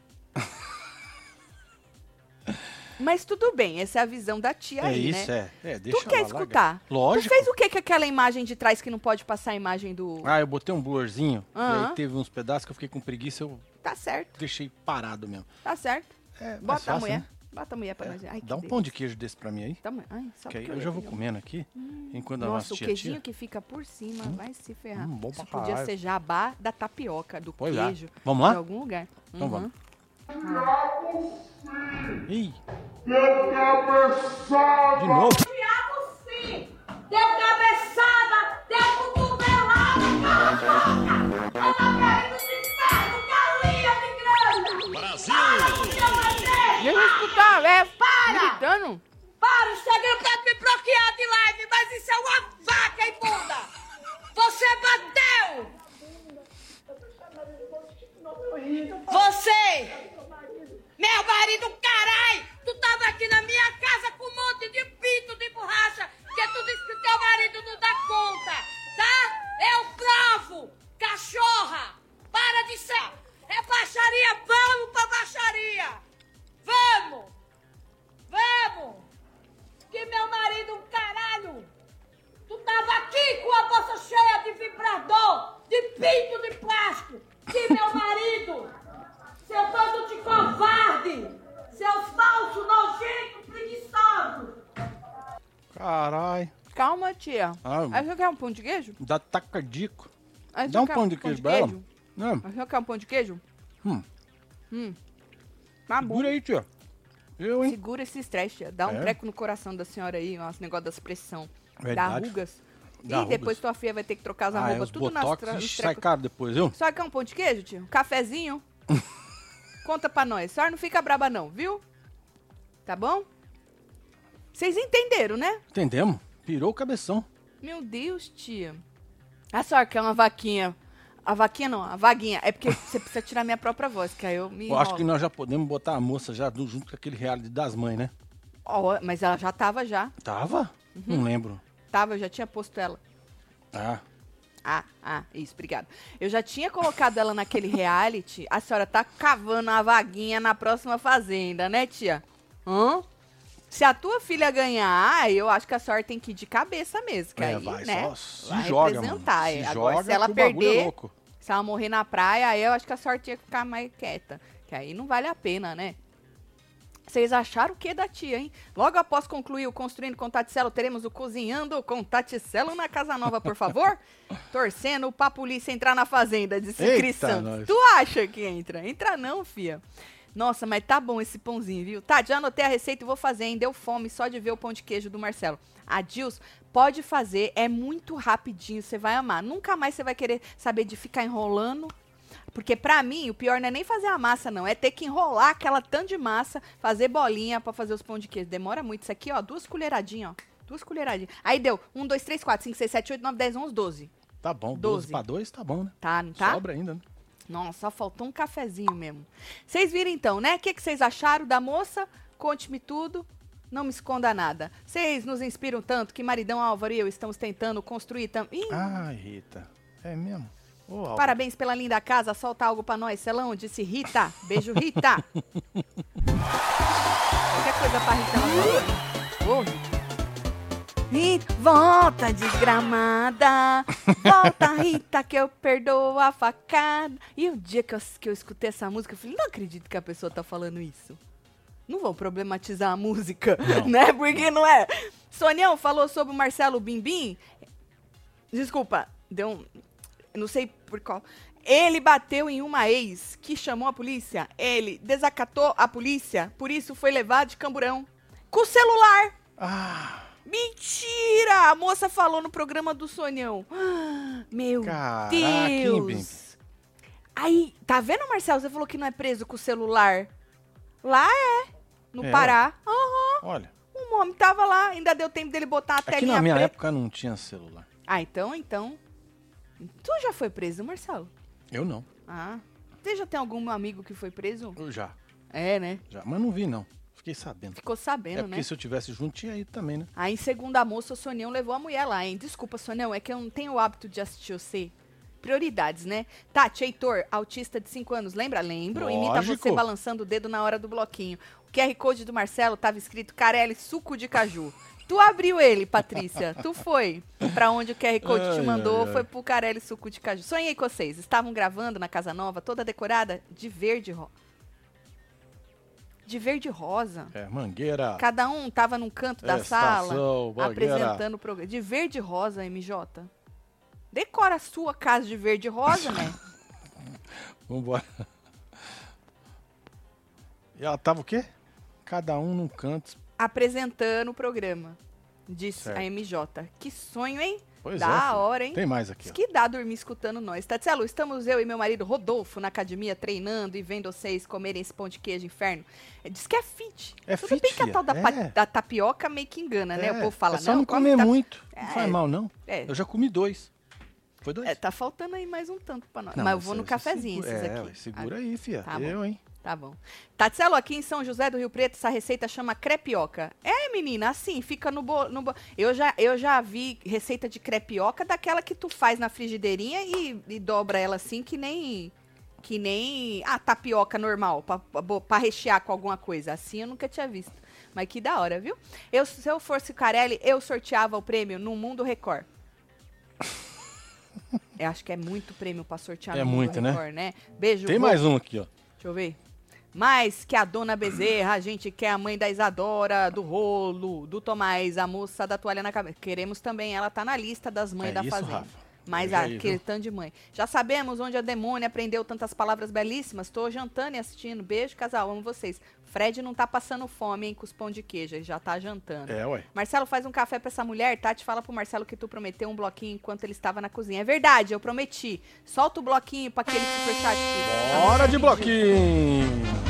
Mas tudo bem, essa é a visão da tia é aí, isso, né? é. é deixa Tu quer escutar? Lógico. Tu fez o que com aquela imagem de trás que não pode passar a imagem do. Ah, eu botei um blurzinho. E Aham. aí teve uns pedaços que eu fiquei com preguiça, eu Tá certo, deixei parado mesmo. tá certo. É, Bota a fácil, mulher. né? Bota a mulher pra É, nós. Ai, Dá um delícia. pão de queijo desse pra mim aí. Uma- Ai, só Que aí porque eu já vou eu- comendo aqui. Enquanto a Nossa, o queijinho tia. que fica por cima vai se ferrar. Hum, bom Isso pra podia caralho. ser jabá da tapioca, do Pois é. queijo. Vamos lá? De algum lugar. Então Uhum. vamos. Ih, Deu cabeçada! de novo. Thiago sim! Deu cabeçada! Deixa eu escutar, é. Para! Gritando. Para! Chega pra me bloquear Tia. Ah, Aí você quer um pão de queijo? dá taco cardíaco. Aí Dá um pão de queijo pra ela. Não, Aí você quer um pão de queijo? Hum. Hum. Tá segura aí, tia. Eu, hein? Segura esse estresse, tia. Dá um É? treco no coração da senhora aí, ó, esse negócio das pressão. Dá Verdade. rugas. Dá e depois tua filha vai ter que trocar as Ah, é, arrobas os tudo nas botox, tra- ixi, sai caro depois, viu? Só quer um pão de queijo, tio? Um cafezinho? Conta pra nós. A senhora não fica braba não, viu? Tá bom? Vocês entenderam, né? Entendemos? Pirou o cabeção. Meu Deus, tia. A senhora quer uma vaquinha. A vaquinha não, a vaguinha. É porque você precisa tirar minha própria voz, que aí eu me Eu acho que nós já podemos botar a moça já junto com aquele reality das mães, né? Ó, mas ela já tava já. Tava? Uhum. Não lembro. Tava, eu já tinha posto ela. Ah, Ah, ah, isso, obrigado. Eu já tinha colocado ela naquele reality. A senhora tá cavando a vaguinha na próxima fazenda, né, tia? Hã? Se a tua filha ganhar, eu acho que a senhora tem que ir de cabeça mesmo. Que é, aí, vai, né? só se joga, mano. representar, Se é. Agora, joga se ela é perder, louco. se ela morrer na praia, aí eu acho que a senhora tinha que ficar mais quieta. Que aí não vale a pena, né? Vocês acharam o que da tia, hein? Logo após concluir o Construindo com Taticelo, teremos o Cozinhando com Taticelo na Casa Nova, por favor? Torcendo pra polícia entrar na fazenda, disse Cris Santos. nós. Tu acha que entra? Entra não, fia. Nossa, mas tá bom esse pãozinho, viu? Tá, já anotei a receita e vou fazer, hein? Deu fome só de ver o pão de queijo do Marcelo. A Dils, pode fazer, é muito rapidinho, você vai amar. Nunca mais você vai querer saber de ficar enrolando Porque pra mim, o pior não é nem fazer a massa, não. É ter que enrolar aquela tanto de massa, fazer bolinha pra fazer os pão de queijo. Demora muito. Isso aqui, ó, duas colheradinhas, ó. Duas colheradinhas. Aí deu 1, 2, 3, 4, 5, 6, 7, 8, 9, 10, 11, 12. Tá bom, 12 Doze. pra 2 tá bom, né? Tá, não tá? Sobra ainda, né? Nossa, só faltou um cafezinho mesmo. Vocês viram então, né? O que, que vocês acharam da moça? Conte-me tudo. Não me esconda nada. Vocês nos inspiram tanto que Maridão Álvaro e eu estamos tentando construir também. Ai, Rita. É mesmo? Ô. Parabéns pela linda casa. Solta algo pra nós, Celão. Disse Rita. Beijo, Rita. Qualquer coisa pra Rita. Ô, Rita. Rita, volta desgramada. Volta, Rita, que eu perdoo a facada. E o dia que eu, que eu escutei essa música, eu falei, não acredito que a pessoa tá falando isso. Não vou problematizar a música, Não. né? Porque não é. Sonião falou sobre o Marcelo Bimbim. Desculpa, deu um. Não sei por qual. Ele bateu em uma ex que chamou a polícia. Ele desacatou a polícia, por isso foi levado de camburão. Com o celular. Ah, Mentira! A moça falou no programa do Sonhão. Ah, Meu Caraca? Deus. Aí, tá vendo, Marcelo? Você falou que não é preso com o celular. Lá é. No É, Pará. Aham. olha. O homem tava lá, ainda deu tempo dele botar a Aqui telinha na minha preta. época não tinha celular. Ah, então, então. Tu já foi preso, Marcelo? Eu não. Ah. Você já tem algum amigo que foi preso? Eu já, É, né? já. Mas não vi, não. Fiquei sabendo. Ficou sabendo, é porque né? se eu tivesse junto, tinha ido também, né? Aí, segundo a moça, o Sonião levou a mulher lá, hein? Desculpa, Sonião, é que eu não tenho o hábito de assistir você. Prioridades, né? Tati, Heitor, autista de 5 anos, lembra? Lembro. Imita você Lógico. balançando o dedo na hora do bloquinho. O QR Code do Marcelo tava escrito Carelli Suco de Caju. Tu abriu ele, Patrícia. tu foi pra onde o QR Code te Ai, mandou, ai, ai. foi pro Carelli Suco de Caju. Sonhei com vocês. Estavam gravando na Casa Nova, toda decorada de verde ro... De verde rosa. É, Mangueira. Cada um tava num canto da sala Estação, Mangueira. apresentando o programa. De verde e rosa, MJ. Decora a sua casa de verde e rosa, né? Vambora. E ela tava o quê? Cada um num canto. Apresentando o programa. Disse Certo. a MJ. Que sonho, hein? Pois da é. hora, hein? Tem mais aqui, Diz que dá dormir escutando nós. Tatielo, estamos eu e meu marido Rodolfo na academia treinando e vendo vocês comerem esse pão de queijo inferno. Diz que é fit. É Tudo fit, bem que a tal da, É. da tapioca meio que engana, né? O povo fala, é só não, não come comer ta- muito. Não É. faz mal, não. É. Eu já comi dois. Foi dois? É, tá faltando aí mais um tanto pra nós. Não, Mas eu vou no cafezinho segura- esses é, aqui. ué, segura aí, fia. Tá eu, hein? Tá bom. Tatselo, aqui em São José do Rio Preto, essa receita chama crepioca. É, menina, assim, fica no bolo. No bo... eu, já, eu já vi receita de crepioca daquela que tu faz na frigideirinha e, e dobra ela assim, que nem. Que nem a tapioca normal, bo- pra rechear com alguma coisa. Assim eu nunca tinha visto. Mas que da hora, viu? Eu, se eu fosse Carelli, eu sorteava o prêmio no Mundo Record. Eu acho que é muito prêmio pra sortear É no Mundo muito, né? Record, né? Beijo, Tem mais um aqui, ó. Deixa eu ver. Mais que a dona Bezerra, a gente quer a mãe da Isadora, do rolo, do Tomás, a moça da toalha na cabeça. Queremos também, ela tá na lista das mães É da isso, fazenda. Rafa. Mas aí, aquele viu? tanto de mãe. Já sabemos onde a demônia aprendeu tantas palavras belíssimas. Tô jantando e assistindo. Beijo, casal. Amo vocês. Fred não tá passando fome, hein, com os pão de queijo. Ele já tá jantando. É, ué. Marcelo, faz um café pra essa mulher. Tati, fala pro Marcelo que tu prometeu um bloquinho enquanto ele estava na cozinha. É verdade, eu prometi. Solta o bloquinho pra aquele superchat. Hora de bloquinho!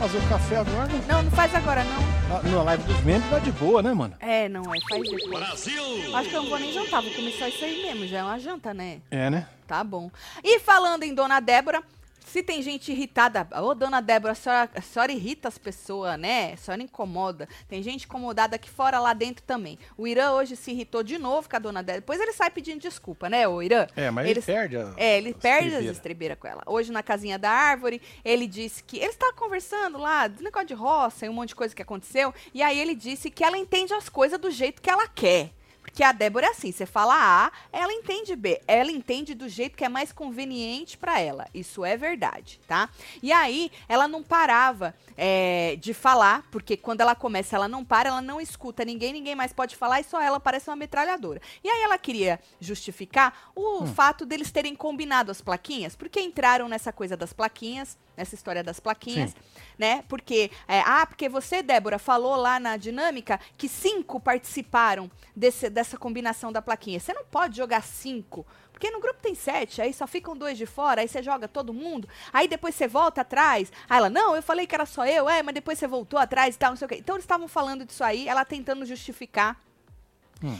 Fazer o café agora, né? Não, não faz agora, não. na, na live dos membros, vai de boa, né, mano? É, não, é, faz depois. Acho que eu não vou nem jantar, vou comer só isso aí mesmo. Já é uma janta, né? É, né? Tá bom. E falando em Dona Débora, se tem gente irritada, ô Dona Débora, a senhora, a senhora irrita as pessoas, né? A senhora incomoda. Tem gente incomodada aqui fora, lá dentro também. O Irã hoje se irritou de novo com a Dona Débora. Depois ele sai pedindo desculpa, né, o Irã? É, mas Eles- ele perde a. É, ele as perde as estrebeiras com ela. Hoje, na casinha da árvore, ele disse que. Ele estava conversando lá, do negócio de roça e um monte de coisa que aconteceu. E aí ele disse que ela entende as coisas do jeito que ela quer. Porque a Débora é assim, você fala A, ela entende B. Ela entende do jeito que é mais conveniente pra ela. Isso é verdade, tá? E aí, ela não parava é, de falar, porque quando ela começa, ela não para, ela não escuta ninguém, ninguém mais pode falar e só ela parece uma metralhadora. E aí ela queria justificar o fato deles terem combinado as plaquinhas, porque entraram nessa coisa das plaquinhas, nessa história das plaquinhas, né? Porque, é, ah, porque você, Débora, falou lá na dinâmica que cinco participaram desse, dessa combinação da plaquinha. Você não pode jogar cinco. Porque no grupo tem sete, aí só ficam dois de fora, aí você joga todo mundo, aí depois você volta atrás. Aí ela, não, eu falei que era só eu, é, mas depois você voltou atrás e tal, não sei o quê. Então eles estavam falando disso aí, ela tentando justificar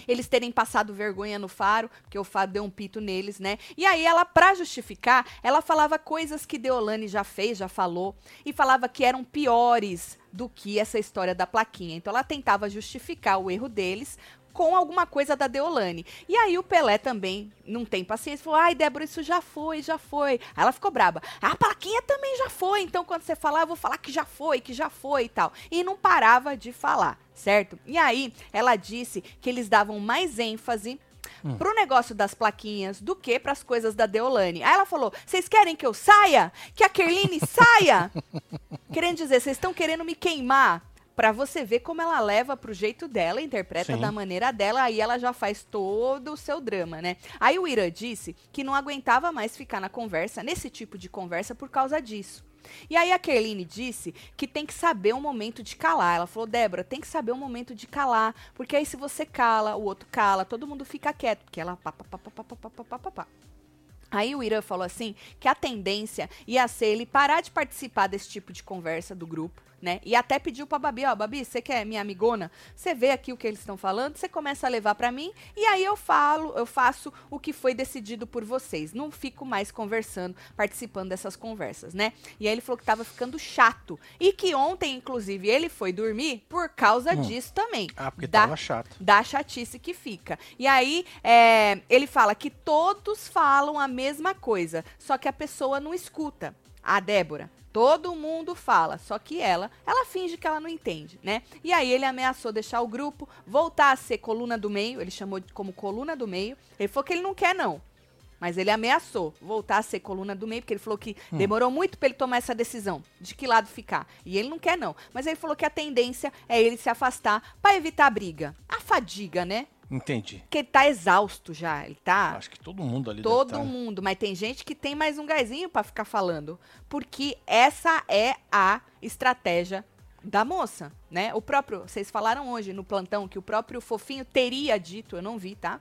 eles terem passado vergonha no Faro, porque o Faro deu um pito neles, né? E aí ela, pra justificar, ela falava coisas que Deolane já fez, já falou, e falava que eram piores do que essa história da plaquinha. Então ela tentava justificar o erro deles com alguma coisa da Deolane. E aí o Pelé também não tem paciência, falou: "Ai, Débora, isso já foi, já foi". Aí ela ficou braba. A plaquinha também já foi, então quando você falar, eu vou falar que já foi, que já foi e tal. E não parava de falar, certo? E aí ela disse que eles davam mais ênfase pro negócio das plaquinhas do que pras coisas da Deolane. Aí ela falou: "Vocês querem que eu saia? Que a Kerline saia?" Querendo dizer, vocês estão querendo me queimar? Pra você ver como ela leva pro jeito dela, interpreta Sim. da maneira dela, aí ela já faz todo o seu drama, né? Aí o Irã disse que não aguentava mais ficar na conversa, nesse tipo de conversa, por causa disso. E aí a Kerline disse que tem que saber um momento de calar. Ela falou, Débora, tem que saber um momento de calar, porque aí se você cala, o outro cala, todo mundo fica quieto, porque ela pá, pá, pá, pá, pá, pá, pá, pá, pá. Aí o Irã falou assim que a tendência ia ser ele parar de participar desse tipo de conversa do grupo, né? E até pediu pra Babi, ó, Babi, você que é minha amigona, você vê aqui o que eles estão falando, você começa a levar pra mim e aí eu falo, eu faço o que foi decidido por vocês. Não fico mais conversando, participando dessas conversas, né? E aí ele falou que tava ficando chato e que ontem, inclusive, ele foi dormir por causa disso também. Ah, porque Da- tava chato. da chatice que fica. E aí, é, ele fala que todos falam a mesma coisa, só que a pessoa não escuta. A Débora. Todo mundo fala, só que ela, ela finge que ela não entende, né? E aí ele ameaçou deixar o grupo, voltar a ser coluna do meio, ele chamou de como coluna do meio. Ele falou que ele não quer não. Mas ele ameaçou voltar a ser coluna do meio, porque ele falou que demorou muito pra ele tomar essa decisão de que lado ficar. E ele não quer, não. Mas ele falou que a tendência é ele se afastar pra evitar a briga. A fadiga, né? Entendi. Porque ele tá exausto já. Ele tá. Acho que todo mundo ali Todo tá- mundo, mas tem gente que tem mais um gásinho pra ficar falando. Porque essa é a estratégia da moça, né? O próprio, vocês falaram hoje no plantão que o próprio fofinho teria dito, eu não vi, tá?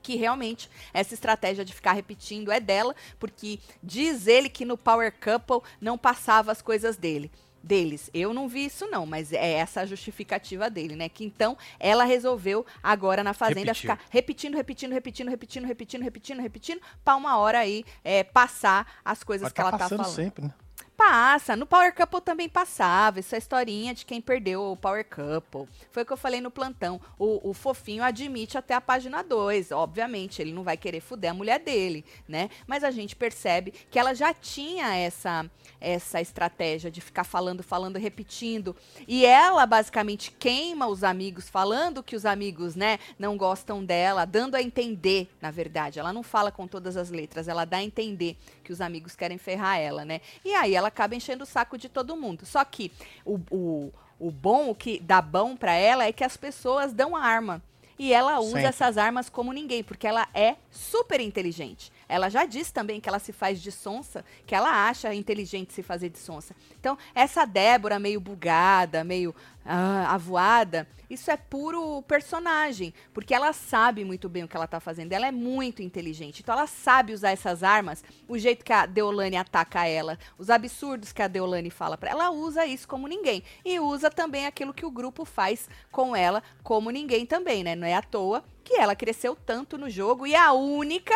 Que realmente essa estratégia de ficar repetindo é dela, porque diz ele que no Power Couple não passava as coisas dele. Deles. Eu não vi isso, não, mas é essa a justificativa dele, né? Que então ela resolveu agora na Fazenda Repetiu. ficar repetindo, repetindo, repetindo, repetindo, repetindo, repetindo, repetindo, pra uma hora aí é, passar as coisas Mas que tá ela tá passando falando. sempre, né? Passa. No Power Couple também passava. Essa historinha de quem perdeu o Power Couple. Foi o que eu falei no plantão. O, o fofinho admite até a página 2. Obviamente, ele não vai querer fuder a mulher dele, né? Mas a gente percebe que ela já tinha essa, essa estratégia de ficar falando, falando, repetindo. E ela basicamente queima os amigos, falando que os amigos, né, não gostam dela, dando a entender, na verdade. Ela não fala com todas as letras, ela dá a entender que os amigos querem ferrar ela, né? E aí ela acaba enchendo o saco de todo mundo. Só que o, o, o bom, o que dá bom pra ela é que as pessoas dão arma. E ela usa Sempre. essas armas como ninguém, porque ela é super inteligente. Ela já disse também que ela se faz de sonsa, que ela acha inteligente se fazer de sonsa. Então, essa Débora meio bugada, meio ah, avoada, isso é puro personagem, porque ela sabe muito bem o que ela tá fazendo. Ela é muito inteligente. Então, ela sabe usar essas armas, o jeito que a Deolane ataca ela, os absurdos que a Deolane fala pra ela. Ela usa isso como ninguém. E usa também aquilo que o grupo faz com ela como ninguém também, né? Não é à toa que ela cresceu tanto no jogo e é a única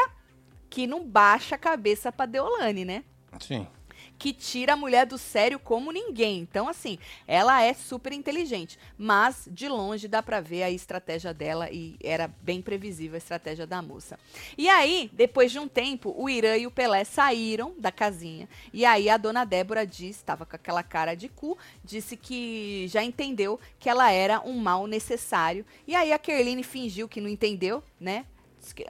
que não baixa a cabeça pra Deolane, né? Sim. que tira a mulher do sério como ninguém. Então, assim, ela é super inteligente, mas de longe dá pra ver a estratégia dela e era bem previsível a estratégia da moça. E aí, depois de um tempo, o Irã e o Pelé saíram da casinha. E aí a dona Débora disse, estava com aquela cara de cu, disse que já entendeu que ela era um mal necessário. E aí a Kerline fingiu que não entendeu, né?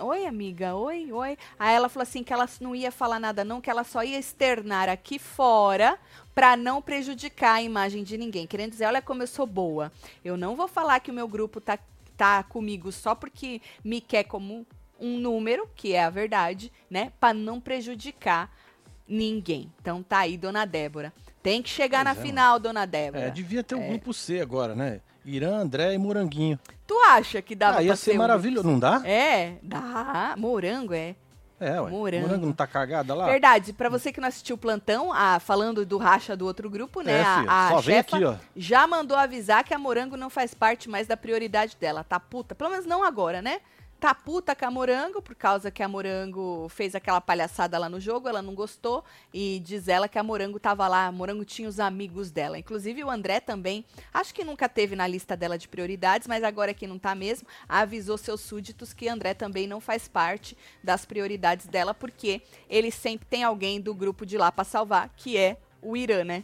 Oi, amiga, oi, oi. Aí ela falou assim que ela não ia falar nada não, que ela só ia externar aqui fora pra não prejudicar a imagem de ninguém. Querendo dizer, olha como eu sou boa. Eu não vou falar que o meu grupo tá, tá comigo só porque me quer como um número, que é a verdade, né? Pra não prejudicar Ninguém. Então tá aí, dona Débora. Tem que chegar Pois na é, final, dona Débora. É, devia ter o grupo C agora, né? Irã, André e Moranguinho. Tu acha que dava ah, ia pra ser um- maravilhoso. Não dá? É, dá. Morango, é. É, ué. Morango. Morango não tá cagada lá? Verdade, pra você que não assistiu o plantão, a, falando do racha do outro grupo, né? É, a filho, a só vem chefa aqui, ó. já mandou avisar que a Morango não faz parte mais da prioridade dela. Tá puta. Pelo menos não agora, né? Tá puta com a Morango, por causa que a Morango fez aquela palhaçada lá no jogo, ela não gostou. E diz ela que a Morango tava lá, a Morango tinha os amigos dela. Inclusive o André também, acho que nunca teve na lista dela de prioridades, mas agora que não tá mesmo, avisou seus súditos que André também não faz parte das prioridades dela, porque ele sempre tem alguém do grupo de lá pra salvar, que é o Irã, né?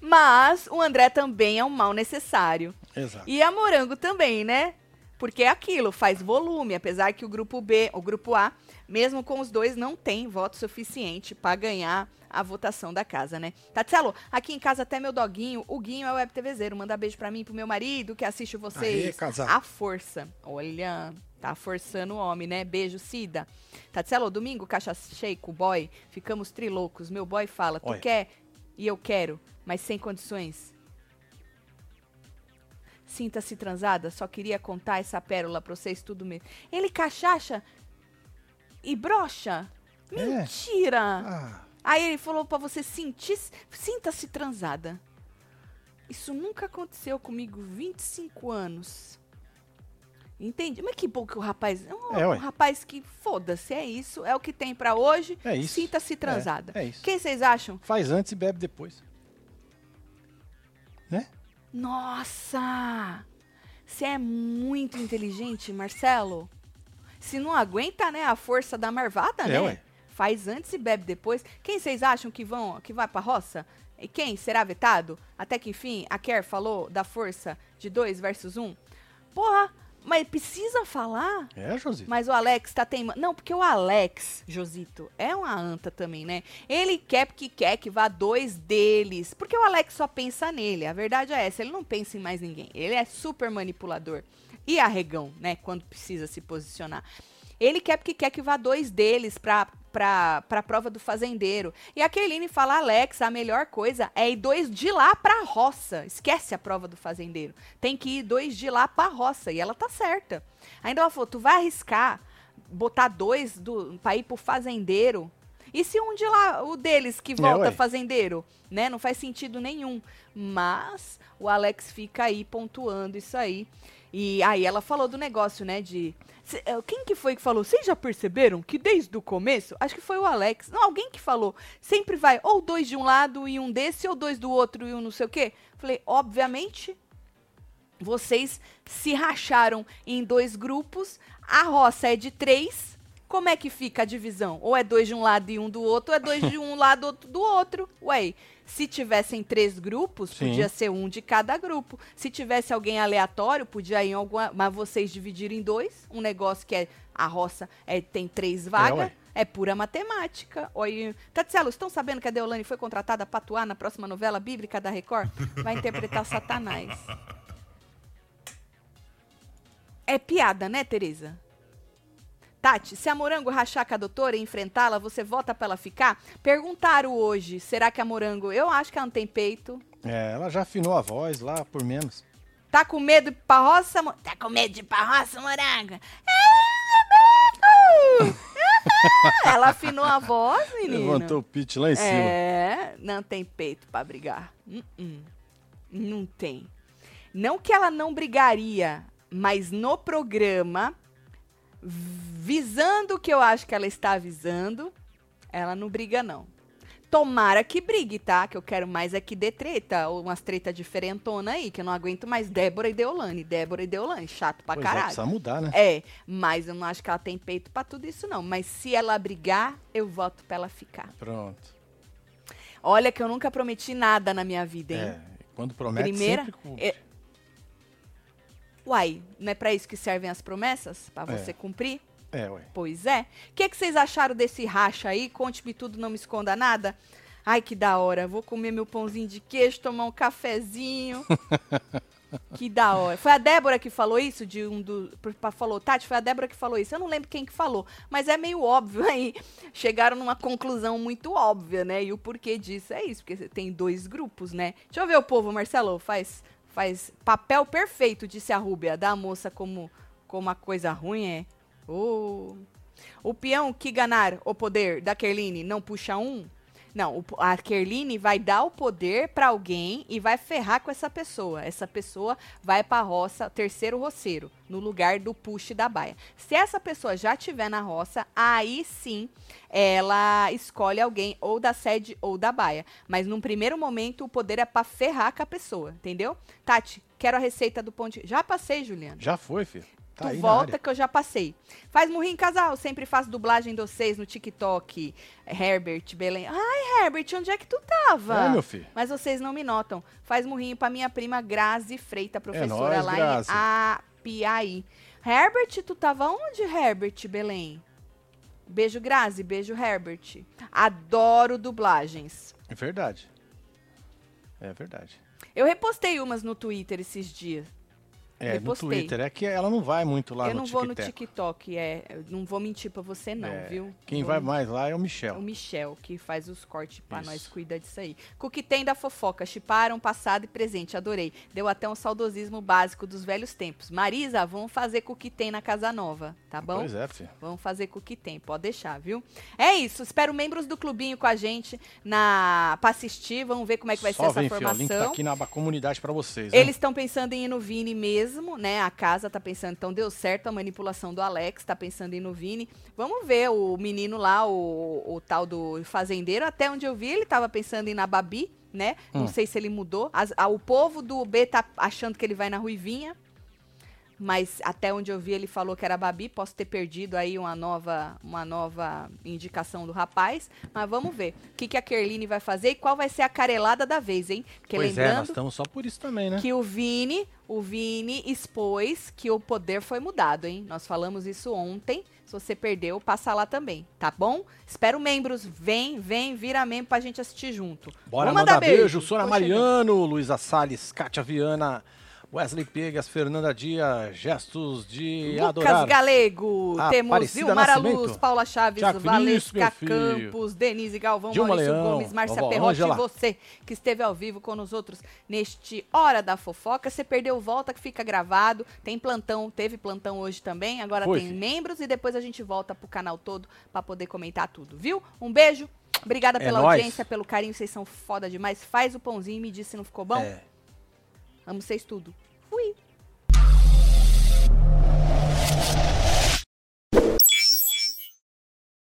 Mas o André também é um mal necessário. Exato. E a Morango também, né? Porque é aquilo, faz volume, apesar que o grupo B, o grupo A, mesmo com os dois, não tem voto suficiente para ganhar a votação da casa, né? Tatielo, aqui em casa até meu doguinho, o Guinho é o web TVzeiro, manda beijo pra mim e pro meu marido que assiste vocês. Aê, casal. A força. Olha, tá forçando o homem, né? Beijo, Cida. Tatielo, domingo, caixa cheia com o boy, ficamos triloucos. Meu boy fala, tu Olha. quer e eu quero, mas sem condições. Sinta-se transada, só queria contar essa pérola pra vocês tudo mesmo. Ele cachaça e brocha? É. Mentira! Ah, Aí ele falou pra você sentir, sinta-se transada. Isso nunca aconteceu comigo, 25 anos. Entendi. Mas que bom que o rapaz. É um, É, um rapaz que foda-se, é isso. É o que tem pra hoje. É isso. Sinta-se transada. É, é isso. Quem vocês acham? faz antes e bebe depois. Né? Nossa! Você é muito inteligente, Marcelo. Se não aguenta, né, a força da marvada, É, né? ué. Faz antes e bebe depois. Quem vocês acham que vão, que vai pra roça? E quem será vetado? Até que enfim, a Kerr falou da força de 2 versus 1. Um. Porra, mas precisa falar? É, José. Mas o Alex tá teimando. Não, porque o Alex, Josito, é uma anta também, né? Ele quer porque quer que vá dois deles. Porque o Alex só pensa nele. A verdade é essa. Ele não pensa em mais ninguém. Ele é super manipulador. E arregão, né? Quando precisa se posicionar. Ele quer porque quer que vá dois deles pra, pra, pra prova do fazendeiro. E a Kerline fala, Alex, a melhor coisa é ir dois de lá pra roça. Esquece a prova do fazendeiro. Tem que ir dois de lá pra roça. E ela tá certa. Ainda ela falou, tu vai arriscar botar dois do, pra ir pro fazendeiro? E se um de lá, o deles que volta ué. fazendeiro, né? Não faz sentido nenhum. Mas o Alex fica aí pontuando isso aí. E aí ela falou do negócio, né? De. eh, Quem que foi que falou? Vocês já perceberam que desde o começo, acho que foi o Alex. Não, alguém que falou. Sempre vai ou dois de um lado e um desse, ou dois do outro e um não sei o quê. Falei, obviamente, vocês se racharam em dois grupos. A roça é de três. Como é que fica a divisão? Ou é dois de um lado e um do outro, ou é dois de um lado outro do outro. Ué, se tivessem três grupos, Sim. podia ser um de cada grupo. Se tivesse alguém aleatório, podia ir em alguma. Mas vocês dividiram em dois. Um negócio que é a roça é, tem três vagas. ué. É pura matemática. Oi, Tatielo, estão sabendo que a Deolane foi contratada para atuar na próxima novela bíblica da Record? Vai interpretar Satanás. É piada, né, Tereza? Tati, se a Morango rachar com a doutora e enfrentá-la, você vota pra ela ficar? Perguntaram hoje, será que a Morango... Eu acho que ela não tem peito. É, ela já afinou a voz lá por menos. Tá com medo de ir pra roça? Mo- Tá com medo de ir pra roça, Morango? ela afinou a voz, menino. Levantou o pitch lá em cima. É, não tem peito pra brigar. Uh-uh. Não tem. Não que ela não brigaria, mas no programa, visando o que eu acho que ela está visando, ela não briga, não. Tomara que brigue, tá? Que eu quero mais é que dê treta, ou umas treta diferentona aí, que eu não aguento mais Débora e Deolane. Débora e Deolane, chato pra Pois é, caralho. precisa mudar, né? É, mas eu não acho que ela tem peito pra tudo isso, não. Mas se ela brigar, eu voto pra ela ficar. Pronto. Olha que eu nunca prometi nada na minha vida, hein? É, quando promete Primeira, sempre cumpre. é- Uai, não é pra isso que servem as promessas? Pra É. você cumprir? É, ué. Pois é. O que, que vocês acharam desse racha aí? Conte-me tudo, não me esconda nada. Ai, que da hora. Vou comer meu pãozinho de queijo, tomar um cafezinho. Que da hora. Foi a Débora que falou isso de um do. Falou, Tati, foi a Débora que falou isso. Eu não lembro quem que falou, mas é meio óbvio aí. Chegaram numa conclusão muito óbvia, né? E o porquê disso é isso, porque tem dois grupos, né? Deixa eu ver o povo, Marcelo. Faz, faz papel perfeito, disse a Rúbia, da moça como, como a coisa ruim é. Ô. O peão que ganar o poder da Kerline não puxa um? Não, a Kerline vai dar o poder pra alguém e vai ferrar com essa pessoa. Essa pessoa vai pra roça, terceiro roceiro, no lugar do push da baia. Se essa pessoa já tiver na roça, aí sim ela escolhe alguém ou da sede ou da baia. Mas num primeiro momento o poder é pra ferrar com a pessoa, entendeu? Tati, quero a receita do pão de... Já passei, Juliana. Já foi, filho. Tá tu volta que eu já passei. Faz murrinho casal, sempre faço dublagem de vocês no TikTok. Herbert, Belém. Ai, Herbert, onde é que tu tava? É, meu filho. Mas vocês não me notam. Faz murrinho pra minha prima Grazi Freita, professora É nóis, lá Grazi. em Apiaí. Herbert, tu tava onde, Herbert, Belém? Beijo, Grazi. Beijo, Herbert. Adoro dublagens. É verdade. É verdade. Eu repostei umas no Twitter esses dias. É, no. Twitter. É que ela não vai muito lá eu no não vou no TikTok. TikTok, é. Eu não vou mentir pra você, não, É, viu? Quem Vou vai mais lá é o Michel. O Michel, que faz os cortes pra Isso. nós, cuida disso aí. Coquetem da fofoca, chiparam passado e presente, adorei. Deu até um saudosismo básico dos velhos tempos. Marisa, vamos fazer coquetem na Casa Nova, tá bom? Pois é, filho. Vamos fazer coquetem, pode deixar, viu? É isso, espero membros do clubinho com a gente na pra assistir, vamos ver como é que vai Só ser essa vem, filho. O link formação. tá aqui na aba comunidade pra vocês. né? Eles estão pensando em ir no Vini mesmo, né? A casa tá pensando, então deu certo a manipulação do Alex, tá pensando em no Vini. Vamos ver o menino lá, o, o tal do fazendeiro, até onde eu vi, ele tava pensando em na Babi, né? Não Hum. sei se ele mudou. As- a- o povo do B tá achando que ele vai na Ruivinha. Mas até onde eu vi, ele falou que era Babi. Posso ter perdido aí uma nova, uma nova indicação do rapaz. Mas vamos ver o que, que a Kerline vai fazer e qual vai ser a carelada da vez, hein? Porque Pois é, lembrando nós estamos só por isso também, né? que o Vini, o Vini expôs que o poder foi mudado, hein? Nós falamos isso ontem. Se você perdeu, passa lá também, tá bom? Espero membros. Vem, vem, vira membro pra gente assistir junto. Bora Vou mandar beijo. Sônia Tô Mariano, Luísa Salles, Kátia Viana, Wesley Pegas, Fernanda Dia, gestos de Lucas adorar. Galego, Ah, temos Vilmara. Luz, Paula Chaves, Tiago Valesca. Campos, Denise Galvão, Dilma Maurício Leão, Gomes, Márcia vovó Perrotti e você que esteve ao vivo com nós outros neste Hora da Fofoca. Você perdeu, volta que fica gravado. Tem plantão, teve plantão hoje também. Agora Foi, tem filho. membros e depois a gente volta pro canal todo pra poder comentar tudo, viu? Um beijo. Obrigada É pela nóis. audiência, pelo carinho, vocês são foda demais. Faz o pãozinho e me diz se não ficou bom. É. Amo vocês tudo. Fui.